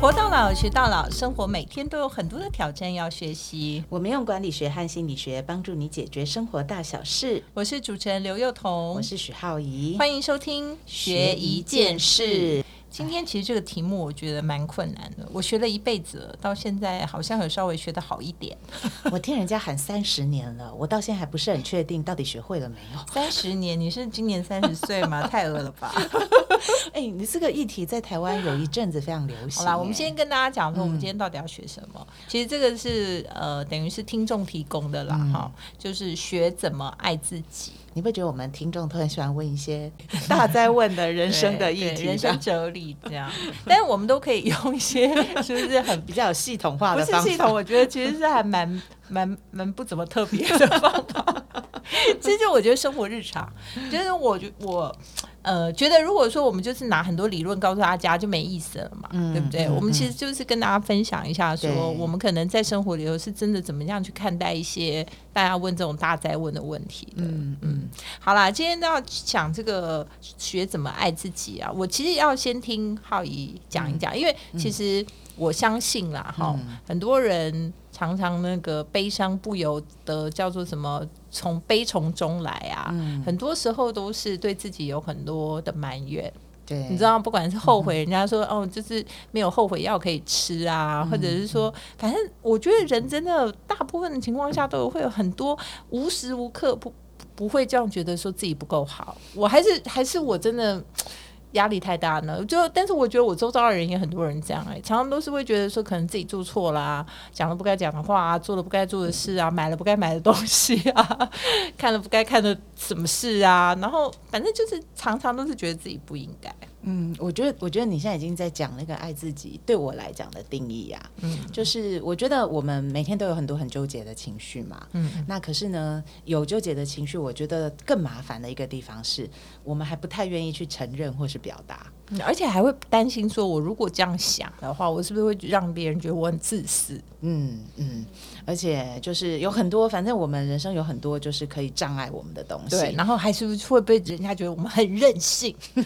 活到老，学到老，生活每天都有很多的挑战要学习。我们用管理学和心理学帮助你解决生活大小事。我是主持人刘幼彤，我是许浩怡，欢迎收听学一件事。今天其实这个题目我觉得蛮困难的，我学了一辈子了，到现在好像有稍微学的好一点。我听人家喊三十年了，我到现在还不是很确定到底学会了没有。三十年？你是今年三十岁吗？太饿了吧！哎，你这个议题在台湾有一阵子非常流行。好啦，我们先跟大家讲说，我们今天到底要学什么？其实这个是呃，等于是听众提供的啦，哈，就是学怎么爱自己。你会觉得我们听众都很喜欢问一些 大在问的人生的议题、人生哲理这样，但是我们都可以用一些 是不是很比较有系统化的方式？系统，我觉得其实是还蛮蛮蛮不怎么特别的方法。其实我觉得生活日常，就是我觉我。呃，觉得如果说我们就是拿很多理论告诉大家，就没意思了嘛，对不对？我们其实就是跟大家分享一下，说我们可能在生活里头是真的怎么样去看待一些大家问这种大灾问的问题。嗯嗯，好啦，今天要讲这个学怎么爱自己啊，我其实要先听浩怡讲一讲，因为其实我相信啦，哈，很多人。常常那个悲伤不由得叫做什么？从悲从中来啊，很多时候都是对自己有很多的埋怨。对，你知道，不管是后悔，人家说哦，就是没有后悔药可以吃啊，或者是说，反正我觉得人真的大部分的情况下都会有很多无时无刻不不会这样觉得说自己不够好。我还是还是我真的。压力太大呢，就但是我觉得我周遭的人也很多人这样哎，常常都是会觉得说可能自己做错啦，讲了不该讲的话啊，做了不该做的事啊，买了不该买的东西啊，看了不该看的什么事啊，然后反正就是常常都是觉得自己不应该。嗯，我觉得，我觉得你现在已经在讲那个爱自己对我来讲的定义啊。嗯，就是我觉得我们每天都有很多很纠结的情绪嘛。嗯，那可是呢，有纠结的情绪，我觉得更麻烦的一个地方是我们还不太愿意去承认或是表达。而且还会担心，说我如果这样想的话，我是不是会让别人觉得我很自私？嗯嗯，而且就是有很多，反正我们人生有很多就是可以障碍我们的东西。对，然后还是会被人家觉得我们很任性。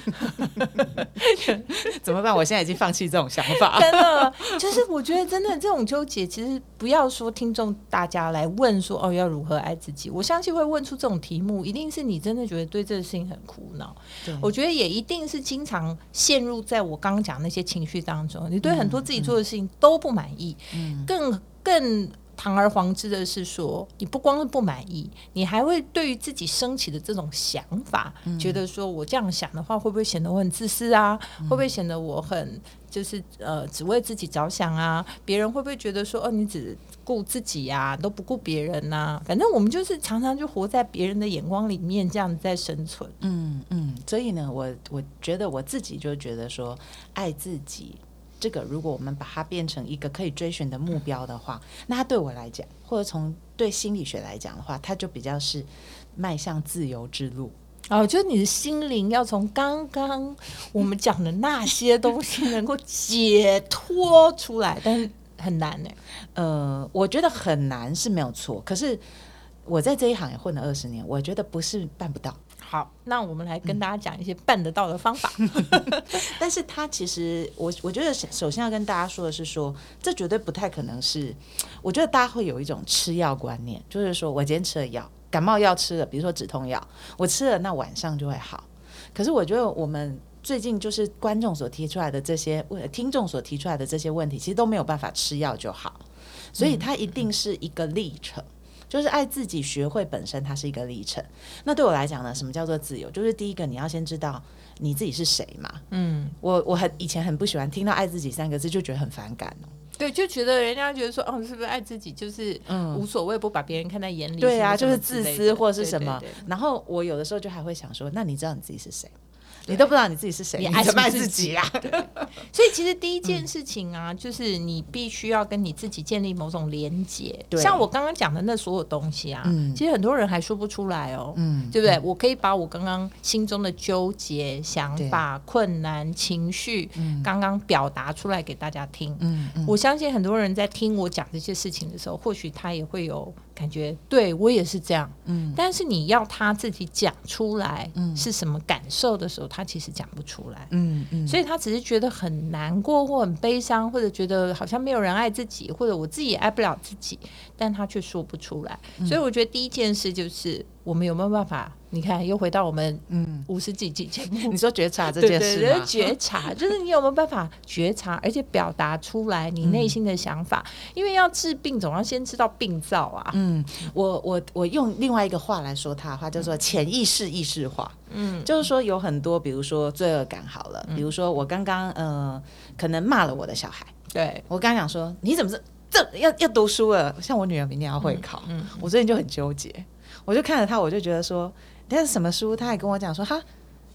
怎么办？我现在已经放弃这种想法。真的，就是我觉得真的这种纠结，其实不要说听众大家来问说哦要如何爱自己，我相信会问出这种题目，一定是你真的觉得对这个事情很苦恼。对，我觉得也一定是经常。陷入在我刚刚讲那些情绪当中，你对很多自己做的事情都不满意。嗯，更更堂而皇之的是说，你不光是不满意，你还会对于自己升起的这种想法，觉得说我这样想的话，会不会显得我很自私啊？会不会显得我很就是呃只为自己着想啊？别人会不会觉得说哦你只顾自己呀，都不顾别人呐？反正我们就是常常就活在别人的眼光里面，这样在生存。嗯嗯，所以呢，我我觉得我自己就觉得说，爱自己这个，如果我们把它变成一个可以追寻的目标的话，那它对我来讲，或者从对心理学来讲的话，它就比较是迈向自由之路。哦，就是你的心灵要从刚刚我们讲的那些东西能够解脱出来，但是。很难呢，呃，我觉得很难是没有错。可是我在这一行也混了二十年，我觉得不是办不到。好，那我们来跟大家讲一些办得到的方法。但是他其实，我我觉得首先要跟大家说的是，说这绝对不太可能是。我觉得大家会有一种吃药观念，就是说我今天吃了药，感冒药吃了，比如说止痛药，我吃了那晚上就会好。可是我觉得我们。最近就是观众所提出来的这些问，听众所提出来的这些问题，其实都没有办法吃药就好，所以它一定是一个历程，就是爱自己学会本身，它是一个历程。那对我来讲呢，什么叫做自由？就是第一个，你要先知道你自己是谁嘛。嗯，我我很以前很不喜欢听到“爱自己”三个字，就觉得很反感哦。对，就觉得人家觉得说，哦，是不是爱自己就是无所谓，不把别人看在眼里？对啊，就是自私或者是什么。然后我有的时候就还会想说，那你知道你自己是谁？你都不知道你自己是谁，你爱卖自己啊？所以其实第一件事情啊，就是你必须要跟你自己建立某种连接。像我刚刚讲的那所有东西啊，其实很多人还说不出来哦，嗯，对不对？我可以把我刚刚心中的纠结、想法、困难、情绪，刚刚表达出来给大家听。嗯，我相信很多人在听我讲这些事情的时候，或许他也会有感觉对我也是这样，嗯，但是你要他自己讲出来，嗯，是什么感受的时候，他其实讲不出来，嗯嗯，所以他只是觉得很难过或很悲伤，或者觉得好像没有人爱自己，或者我自己也爱不了自己，但他却说不出来，所以我觉得第一件事就是我们有没有办法。你看，又回到我们嗯五十几集节目，你说觉察这件事吗？觉察就是你有没有办法觉察，而且表达出来你内心的想法？因为要治病，总要先知道病灶啊。嗯，我我我用另外一个话来说，他的话叫做潜意识意识化。嗯，就是说有很多，比如说罪恶感好了，比如说我刚刚呃可能骂了我的小孩，对我刚讲说你怎么这这要要读书了？像我女儿明年要会考，嗯，我最近就很纠结，我就看着他，我就觉得说。那是什么书？他还跟我讲说，哈。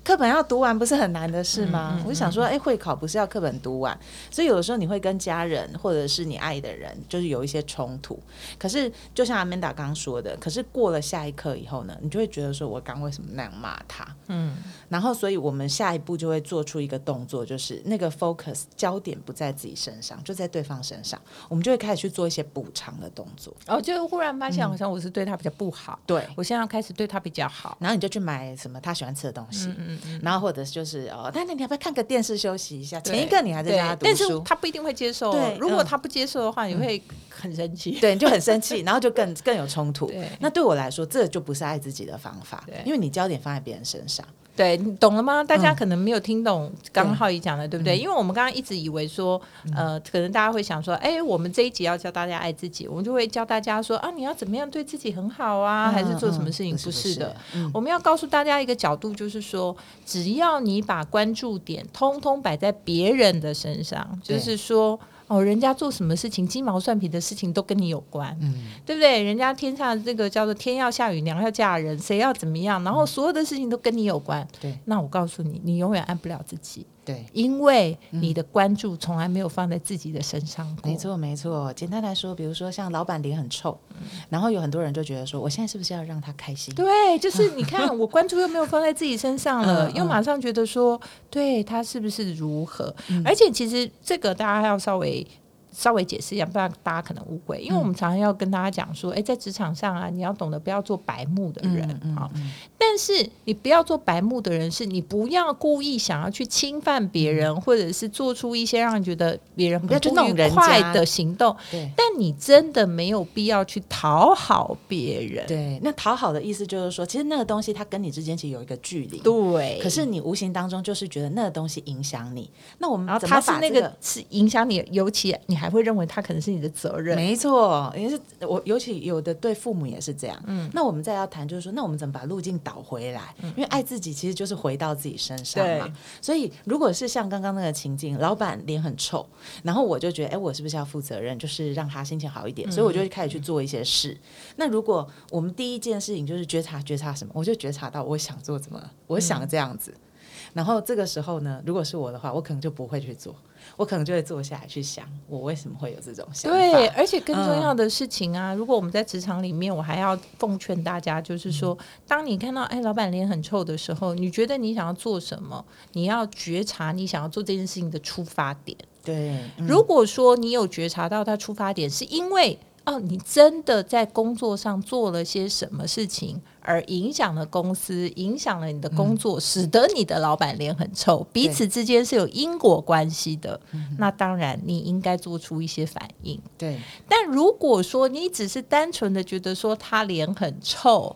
课本要读完不是很难的事吗？我就想说，哎，会考不是要课本读完，所以有的时候你会跟家人或者是你爱的人，就是有一些冲突。可是就像阿曼达刚刚说的，可是过了下一刻以后呢，你就会觉得说，我刚为什么那样骂他？嗯，然后所以我们下一步就会做出一个动作，就是那个 focus 焦点不在自己身上，就在对方身上，我们就会开始去做一些补偿的动作。哦，就忽然发现好像我是对他比较不好，对我现在要开始对他比较好，然后你就去买什么他喜欢吃的东西。嗯然后或者就是哦，那那你要不要看个电视休息一下？前一个你还在家读书，但是他不一定会接受。对，如果他不接受的话，你会很生气。对，你就很生气，然后就更更有冲突。那对我来说，这就不是爱自己的方法，因为你焦点放在别人身上。对你懂了吗？大家可能没有听懂刚浩宇讲的，对不对？因为我们刚刚一直以为说，呃，可能大家会想说，哎，我们这一集要教大家爱自己，我们就会教大家说，啊，你要怎么样对自己很好啊，还是做什么事情？不是的，我们要告诉大家一个角度，就是说，只要你把关注点通通摆在别人的身上，就是说。哦，人家做什么事情，鸡毛蒜皮的事情都跟你有关，嗯，对不对？人家天上这个叫做天要下雨，娘要嫁人，谁要怎么样，然后所有的事情都跟你有关，对。那我告诉你，你永远爱不了自己。对，因为你的关注从来没有放在自己的身上。没错，没错。简单来说，比如说像老板脸很臭，然后有很多人就觉得说，我现在是不是要让他开心？对，就是你看，我关注又没有放在自己身上了，又马上觉得说，对他是不是如何？而且其实这个大家要稍微。稍微解释一下，不然大家可能误会。因为我们常常要跟大家讲说，哎，在职场上啊，你要懂得不要做白目的人啊。但是你不要做白目的人，是你不要故意想要去侵犯别人，或者是做出一些让你觉得别人不愉快的行动。对，但你真的没有必要去讨好别人。对，那讨好的意思就是说，其实那个东西它跟你之间其实有一个距离。对，可是你无形当中就是觉得那个东西影响你。那我们然后他是那个是影响你，尤其你还会认为他可能是你的责任。没错，也是我尤其有的对父母也是这样。嗯，那我们再要谈就是说，那我们怎么把路径导回来？因为爱自己其实就是回到自己身上嘛，所以如果是像刚刚那个情境，老板脸很臭，然后我就觉得，哎，我是不是要负责任，就是让他心情好一点？所以我就开始去做一些事。那如果我们第一件事情就是觉察，觉察什么？我就觉察到我想做怎么，我想这样子。然后这个时候呢，如果是我的话，我可能就不会去做。我可能就会坐下来去想，我为什么会有这种想法？对，而且更重要的事情啊，如果我们在职场里面，我还要奉劝大家，就是说，当你看到哎老板脸很臭的时候，你觉得你想要做什么？你要觉察你想要做这件事情的出发点。对，如果说你有觉察到他出发点是因为。哦，你真的在工作上做了些什么事情，而影响了公司，影响了你的工作，使得你的老板脸很臭，彼此之间是有因果关系的。那当然，你应该做出一些反应。对，但如果说你只是单纯的觉得说他脸很臭，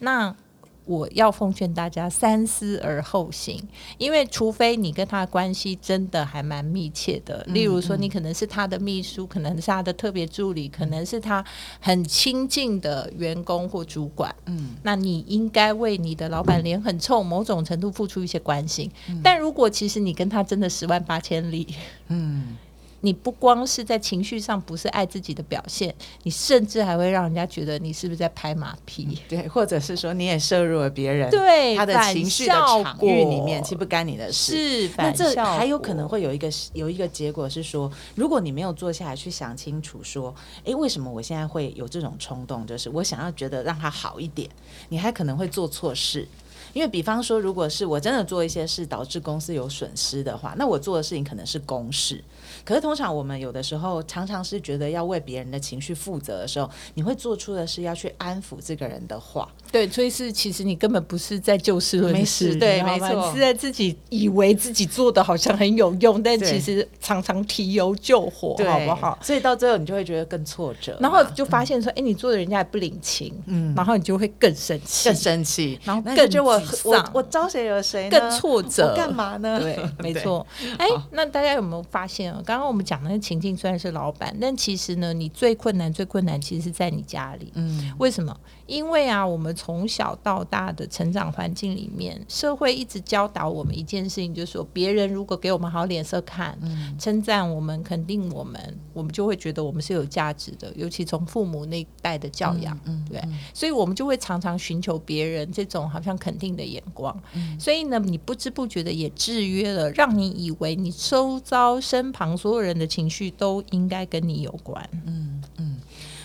那。我要奉劝大家三思而后行，因为除非你跟他的关系真的还蛮密切的，例如说你可能是他的秘书，可能是他的特别助理，可能是他很亲近的员工或主管，嗯，那你应该为你的老板脸很臭，某种程度付出一些关心。但如果其实你跟他真的十万八千里，嗯。你不光是在情绪上不是爱自己的表现，你甚至还会让人家觉得你是不是在拍马屁？对，或者是说你也摄入了别人对他的情绪的场域里面，其实不干你的事。是，那这还有可能会有一个有一个结果是说，如果你没有坐下来去想清楚，说，哎，为什么我现在会有这种冲动？就是我想要觉得让他好一点，你还可能会做错事。因为比方说，如果是我真的做一些事导致公司有损失的话，那我做的事情可能是公事。可是通常我们有的时候常常是觉得要为别人的情绪负责的时候，你会做出的是要去安抚这个人的话。对，所以是其实你根本不是在就事论事，对，没错，你是在自己以为自己做的好像很有用，但其实常常提油救火，好不好？所以到最后你就会觉得更挫折，然后就发现说，哎，你做的人家也不领情，嗯，然后你就会更生气，更生气，然后更就我我我招谁惹谁，更挫折，干嘛呢？对，没错。哎，那大家有没有发现啊？刚刚我们讲那个情境虽然是老板，但其实呢，你最困难、最困难其实是在你家里。嗯，为什么？因为啊，我们从小到大的成长环境里面，社会一直教导我们一件事情，就是说，别人如果给我们好脸色看，称赞我们、肯定我们，我们就会觉得我们是有价值的。尤其从父母那一代的教养，对，所以我们就会常常寻求别人这种好像肯定的眼光。所以呢，你不知不觉的也制约了，让你以为你周遭身旁所有人的情绪都应该跟你有关。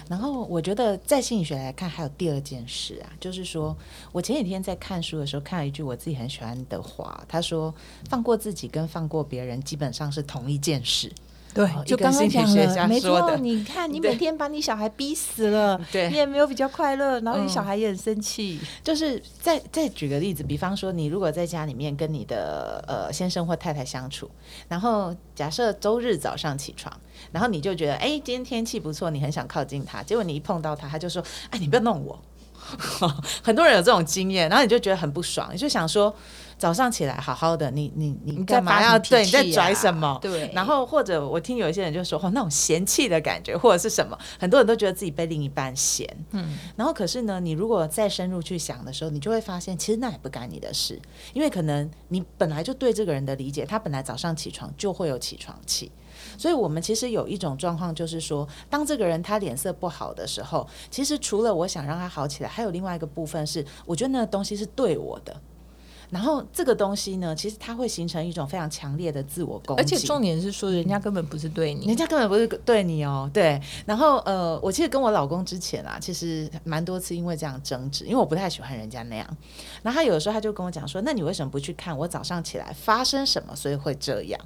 然后我觉得，在心理学来看，还有第二件事啊，就是说我前几天在看书的时候，看了一句我自己很喜欢的话，他说：“放过自己跟放过别人，基本上是同一件事。”对，就刚刚讲了，没错。你看，你每天把你小孩逼死了，对，你也没有比较快乐，然后你小孩也很生气。就是再再举个例子，比方说，你如果在家里面跟你的呃先生或太太相处，然后假设周日早上起床。然后你就觉得，哎，今天天气不错，你很想靠近他。结果你一碰到他，他就说，哎，你不要弄我。很多人有这种经验，然后你就觉得很不爽，你就想说，早上起来好好的，你你你干嘛要对你在拽什么？对。然后或者我听有一些人就说，哦，那种嫌弃的感觉，或者是什么，很多人都觉得自己被另一半嫌。嗯。然后可是呢，你如果再深入去想的时候，你就会发现，其实那也不干你的事，因为可能你本来就对这个人的理解，他本来早上起床就会有起床气。所以，我们其实有一种状况，就是说，当这个人他脸色不好的时候，其实除了我想让他好起来，还有另外一个部分是，我觉得那个东西是对我的。然后这个东西呢，其实它会形成一种非常强烈的自我攻击。而且重点是说，人家根本不是对你，人家根本不是对你哦。对。然后呃，我其实跟我老公之前啊，其实蛮多次因为这样争执，因为我不太喜欢人家那样。然后他有的时候他就跟我讲说：“那你为什么不去看我早上起来发生什么，所以会这样？”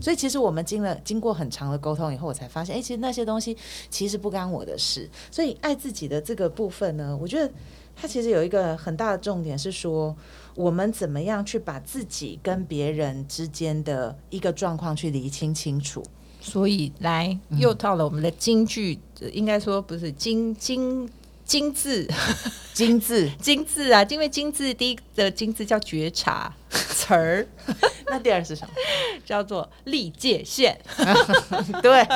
所以其实我们经了经过很长的沟通以后，我才发现，哎，其实那些东西其实不干我的事。所以爱自己的这个部分呢，我觉得它其实有一个很大的重点是说，我们怎么样去把自己跟别人之间的一个状况去理清清楚。所以来又到了我们的京剧，应该说不是京京。金字，金字，金字啊！因为金字第一的金字叫觉察词儿，那第二是什么？叫做立界线。对，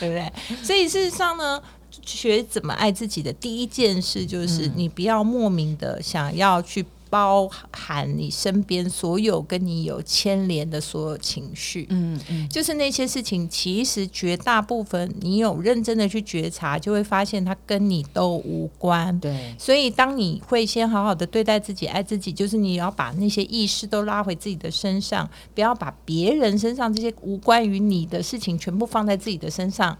对不对？所以事实上呢，学怎么爱自己的第一件事，就是你不要莫名的想要去。包含你身边所有跟你有牵连的所有情绪，嗯嗯，就是那些事情，其实绝大部分你有认真的去觉察，就会发现它跟你都无关。对，所以当你会先好好的对待自己、爱自己，就是你要把那些意识都拉回自己的身上，不要把别人身上这些无关于你的事情全部放在自己的身上。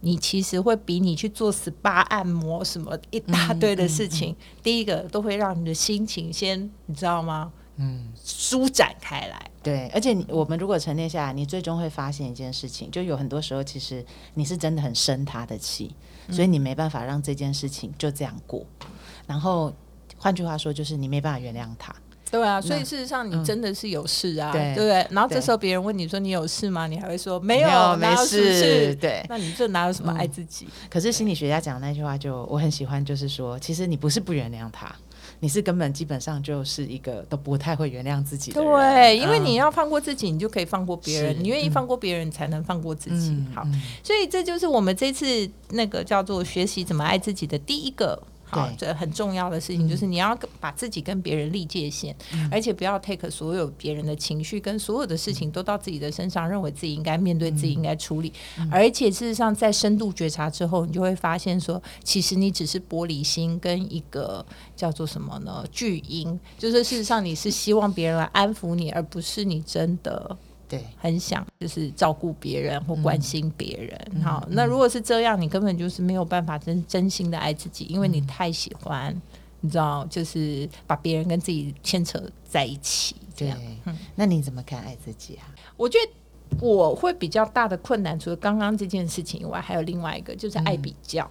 你其实会比你去做 SPA 按摩什么一大堆的事情，第一个都会让你的心情先，你知道吗？嗯，舒展开来。对，而且我们如果沉淀下来，你最终会发现一件事情，就有很多时候其实你是真的很生他的气，所以你没办法让这件事情就这样过。然后换句话说，就是你没办法原谅他。对啊，所以事实上你真的是有事啊，对不对？然后这时候别人问你说你有事吗？你还会说没有，没事。对，那你这哪有什么爱自己？可是心理学家讲的那句话，就我很喜欢，就是说，其实你不是不原谅他，你是根本基本上就是一个都不太会原谅自己的人。对，因为你要放过自己，你就可以放过别人。你愿意放过别人，才能放过自己。好，所以这就是我们这次那个叫做学习怎么爱自己的第一个。好，这很重要的事情就是你要把自己跟别人立界限，而且不要 take 所有别人的情绪跟所有的事情都到自己的身上，认为自己应该面对，自己应该处理。而且事实上，在深度觉察之后，你就会发现说，其实你只是玻璃心跟一个叫做什么呢？巨婴，就是事实上你是希望别人来安抚你，而不是你真的。对，很想就是照顾别人或关心别人。好，那如果是这样，你根本就是没有办法真真心的爱自己，因为你太喜欢你知道，就是把别人跟自己牵扯在一起。这样，那你怎么看爱自己啊？我觉得我会比较大的困难，除了刚刚这件事情以外，还有另外一个就是爱比较。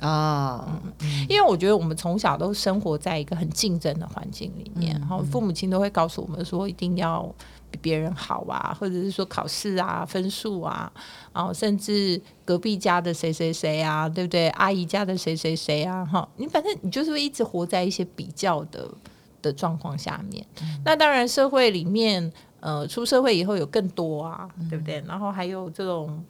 啊。因为我觉得我们从小都生活在一个很竞争的环境里面，然后父母亲都会告诉我们说，一定要比别人好啊，或者是说考试啊、分数啊，然后甚至隔壁家的谁谁谁啊，对不对？阿姨家的谁谁谁啊，哈，你反正你就是会一直活在一些比较的。的状况下面，那当然社会里面，呃，出社会以后有更多啊，对不对？然后还有这种，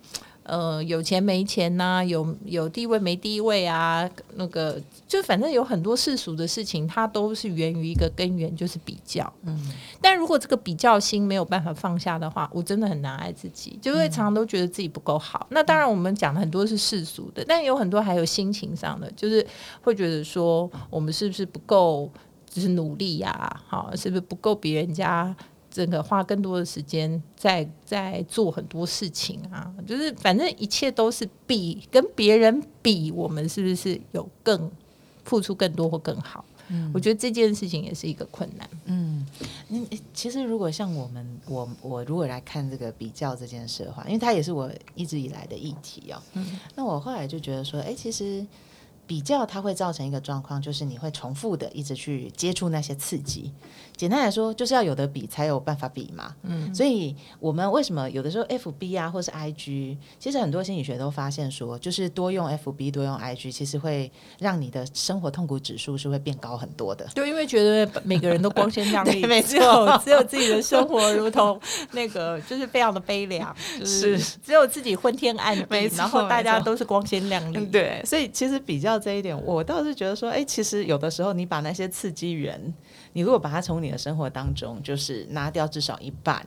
呃，有钱没钱呐，有有地位没地位啊，那个就反正有很多世俗的事情，它都是源于一个根源，就是比较。嗯，但如果这个比较心没有办法放下的话，我真的很难爱自己，就会常常都觉得自己不够好。那当然，我们讲的很多是世俗的，但有很多还有心情上的，就是会觉得说，我们是不是不够？就是努力呀，好，是不是不够比人家这个花更多的时间在在做很多事情啊？就是反正一切都是比跟别人比，我们是不是有更付出更多或更好？嗯，我觉得这件事情也是一个困难。嗯，你其实如果像我们，我我如果来看这个比较这件事的话，因为它也是我一直以来的议题哦。嗯，那我后来就觉得说，哎，其实。比较它会造成一个状况，就是你会重复的一直去接触那些刺激。简单来说，就是要有的比才有办法比嘛。嗯，所以我们为什么有的时候 F B 啊，或是 I G，其实很多心理学都发现说，就是多用 F B 多用 I G，其实会让你的生活痛苦指数是会变高很多的。对因为觉得每个人都光鲜亮丽，只有只有自己的生活如同那个就是非常的悲凉，就是只有自己昏天暗地，然后大家都是光鲜亮丽。对，所以其实比较这一点，我倒是觉得说，哎，其实有的时候你把那些刺激源。你如果把它从你的生活当中就是拿掉至少一半，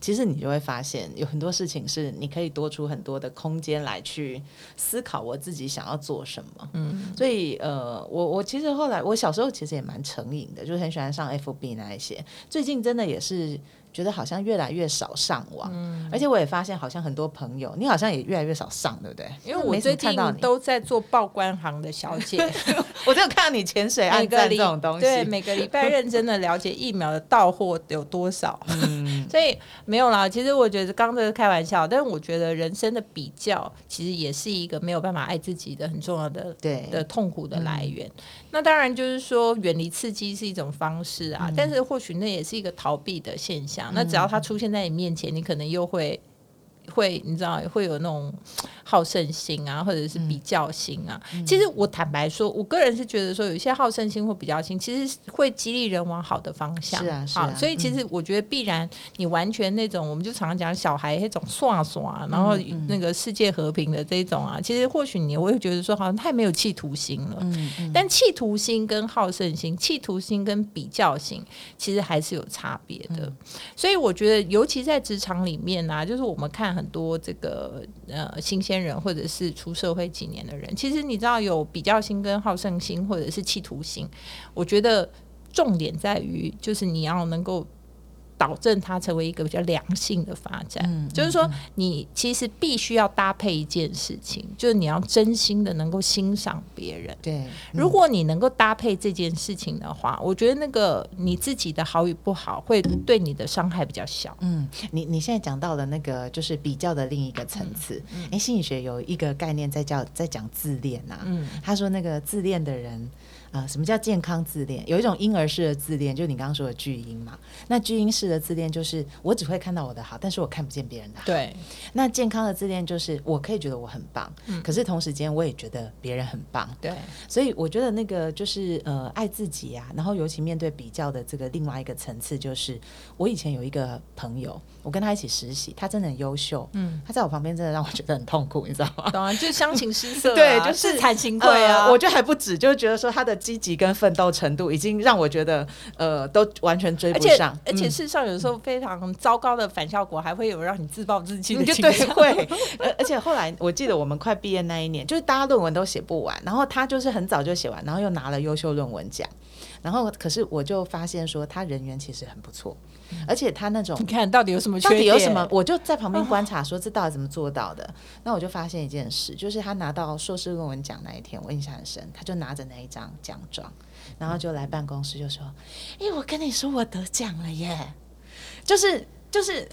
其实你就会发现有很多事情是你可以多出很多的空间来去思考我自己想要做什么。嗯，所以呃，我我其实后来我小时候其实也蛮成瘾的，就是很喜欢上 FB 那一些。最近真的也是。觉得好像越来越少上网，而且我也发现好像很多朋友，你好像也越来越少上，对不对？因为我最近都在做报关行的小姐，我就看到你潜水按赞这种东西，对，每个礼拜认真的了解疫苗的到货有多少，嗯 所以没有啦。其实我觉得刚这是开玩笑，但是我觉得人生的比较其实也是一个没有办法爱自己的很重要的对的痛苦的来源。那当然就是说远离刺激是一种方式啊，但是或许那也是一个逃避的现象。那只要他出现在你面前，你可能又会。会，你知道会有那种好胜心啊，或者是比较心啊。其实我坦白说，我个人是觉得说，有一些好胜心或比较心，其实会激励人往好的方向。是啊，是啊。所以其实我觉得，必然你完全那种，我们就常常讲小孩那种耍耍，然后那个世界和平的这种啊，其实或许你会觉得说，好像太没有企图心了。嗯嗯。但企图心跟好胜心，企图心跟比较心，其实还是有差别的。所以我觉得，尤其在职场里面呢，就是我们看。很多这个呃新鲜人，或者是出社会几年的人，其实你知道有比较心跟好胜心，或者是企图心。我觉得重点在于，就是你要能够。导正它成为一个比较良性的发展，嗯就是说，你其实必须要搭配一件事情，就是你要真心的能够欣赏别人。对，如果你能够搭配这件事情的话，我觉得那个你自己的好与不好会对你的伤害比较小。嗯，你你现在讲到的那个就是比较的另一个层次。哎，心理学有一个概念在叫在讲自恋啊。嗯，他说那个自恋的人。啊，什么叫健康自恋？有一种婴儿式的自恋，就是你刚刚说的巨婴嘛。那巨婴式的自恋就是我只会看到我的好，但是我看不见别人的好。对。那健康的自恋就是我可以觉得我很棒，可是同时间我也觉得别人很棒。对。所以我觉得那个就是呃爱自己啊，然后尤其面对比较的这个另外一个层次，就是我以前有一个朋友，我跟他一起实习，他真的很优秀。嗯。他在我旁边真的让我觉得很痛苦，你知道吗？懂啊，就是相形失色，对，就是惨情愧啊。我觉得还不止，就是觉得说他的。积极跟奋斗程度已经让我觉得，呃，都完全追不上。而且事实上，有时候非常糟糕的反效果，还会有让你自暴自弃的倾向。会，而而且后来，我记得我们快毕业那一年，就是大家论文都写不完，然后他就是很早就写完，然后又拿了优秀论文奖。然后可是我就发现说他人缘其实很不错，而且他那种你看到底有什么缺点？到底有什么？我就在旁边观察，说这到底怎么做到的？那我就发现一件事，就是他拿到硕士论文奖那一天，我印象很深，他就拿着那一张奖状，然后就来办公室就说：“哎，我跟你说，我得奖了耶！”就是就是。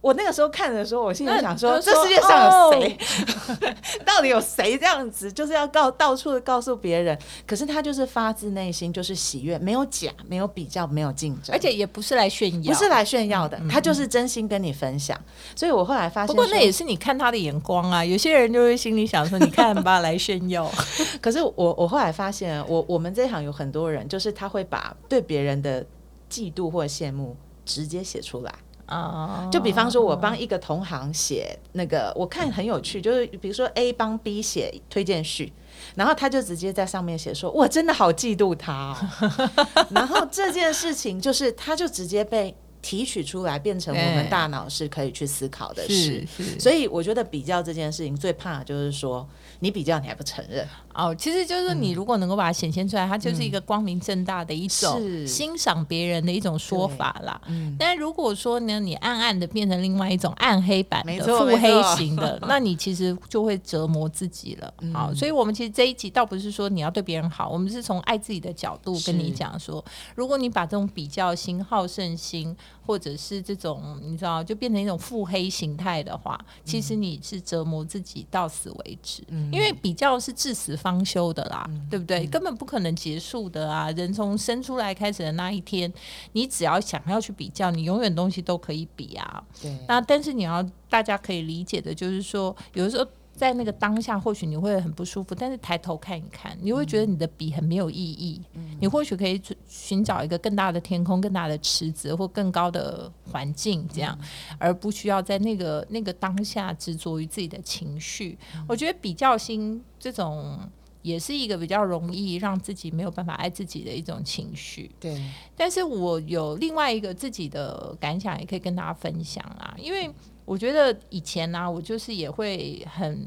我那个时候看的时候，我心里想说：这世界上有谁？到底有谁这样子？就是要告到处的告诉别人。可是他就是发自内心，就是喜悦，没有假，没有比较，没有竞争，而且也不是来炫耀，不是来炫耀的。他就是真心跟你分享。所以我后来发现，不过那也是你看他的眼光啊。有些人就会心里想说：你看吧，来炫耀。可是我我后来发现，我我们这行有很多人，就是他会把对别人的嫉妒或羡慕直接写出来。啊，就比方说，我帮一个同行写那个，我看很有趣，就是比如说 A 帮 B 写推荐序，然后他就直接在上面写说：“我真的好嫉妒他。” 然后这件事情就是，他就直接被。提取出来变成我们大脑是可以去思考的事，所以我觉得比较这件事情最怕就是说你比较你还不承认。哦，其实就是你如果能够把它显现出来，它就是一个光明正大的一种欣赏别人的一种说法啦。嗯。但如果说呢，你暗暗的变成另外一种暗黑版的腹黑型的，那你其实就会折磨自己了。好，所以我们其实这一集倒不是说你要对别人好，我们是从爱自己的角度跟你讲说，如果你把这种比较心、好胜心。或者是这种你知道，就变成一种腹黑形态的话，其实你是折磨自己到死为止。嗯，因为比较是至死方休的啦，对不对？根本不可能结束的啊！人从生出来开始的那一天，你只要想要去比较，你永远东西都可以比啊。对。那但是你要大家可以理解的，就是说有的时候。在那个当下，或许你会很不舒服，但是抬头看一看，你会觉得你的笔很没有意义。你或许可以寻找一个更大的天空、更大的池子或更高的环境，这样，而不需要在那个那个当下执着于自己的情绪。我觉得比较心这种也是一个比较容易让自己没有办法爱自己的一种情绪。对，但是我有另外一个自己的感想，也可以跟大家分享啊，因为。我觉得以前呢，我就是也会很，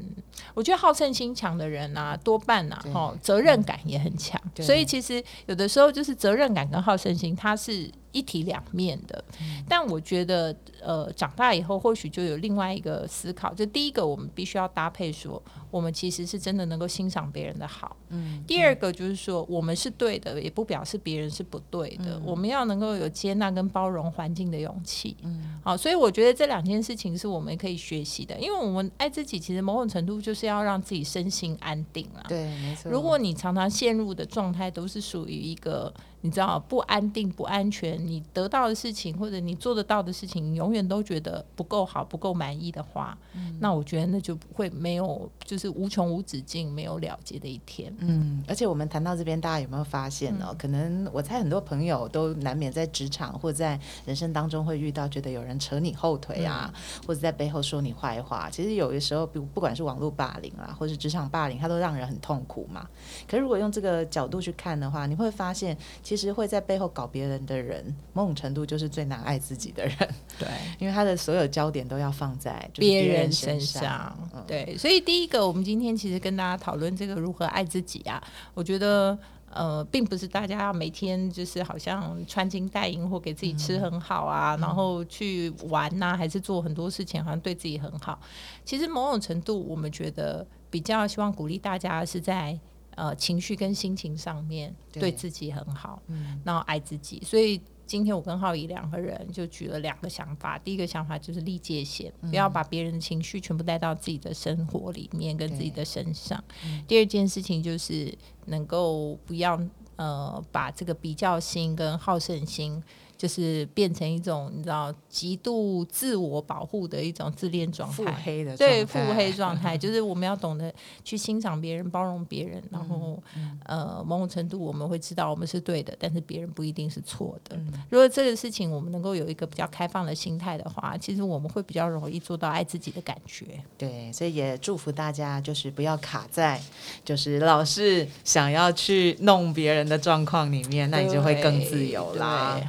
我觉得好胜心强的人呢，多半呢，哈，责任感也很强，所以其实有的时候就是责任感跟好胜心，它是。一体两面的，但我觉得，呃，长大以后或许就有另外一个思考。就第一个，我们必须要搭配说，我们其实是真的能够欣赏别人的好。嗯。第二个就是说，我们是对的，也不表示别人是不对的。我们要能够有接纳跟包容环境的勇气。嗯。好，所以我觉得这两件事情是我们可以学习的，因为我们爱自己，其实某种程度就是要让自己身心安定啊。对，没错。如果你常常陷入的状态都是属于一个。你知道不安定、不安全，你得到的事情或者你做得到的事情，永远都觉得不够好、不够满意的话，那我觉得那就不会没有，就是无穷无止境、没有了结的一天。嗯，而且我们谈到这边，大家有没有发现呢？可能我猜很多朋友都难免在职场或在人生当中会遇到，觉得有人扯你后腿啊，或者在背后说你坏话。其实有的时候，不不管是网络霸凌啊，或是职场霸凌，它都让人很痛苦嘛。可是如果用这个角度去看的话，你会发现。其实会在背后搞别人的人，某种程度就是最难爱自己的人。对，因为他的所有焦点都要放在别人身上。对，所以第一个，我们今天其实跟大家讨论这个如何爱自己啊，我觉得呃，并不是大家要每天就是好像穿金戴银或给自己吃很好啊，然后去玩呐，还是做很多事情好像对自己很好。其实某种程度，我们觉得比较希望鼓励大家是在。呃，情绪跟心情上面对自己很好，嗯，然后爱自己。所以今天我跟浩怡两个人就举了两个想法。第一个想法就是立界限，不要把别人的情绪全部带到自己的生活里面跟自己的身上。第二件事情就是能够不要呃把这个比较心跟好胜心。就是变成一种你知道极度自我保护的一种自恋状态，腹黑的对腹黑状态，就是我们要懂得去欣赏别人、包容别人，然后呃某种程度我们会知道我们是对的，但是别人不一定是错的。如果这个事情我们能够有一个比较开放的心态的话，其实我们会比较容易做到爱自己的感觉。对，所以也祝福大家，就是不要卡在就是老是想要去弄别人的状况里面，那你就会更自由啦。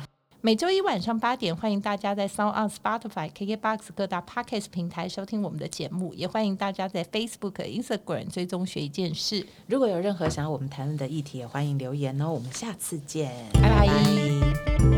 每周一晚上八点，欢迎大家在 Sound on Spotify、KKBox 各大 Podcast 平台收听我们的节目，也欢迎大家在 Facebook、Instagram 追踪学一件事。如果有任何想要我们谈论的议题，也欢迎留言哦。我们下次见，拜拜。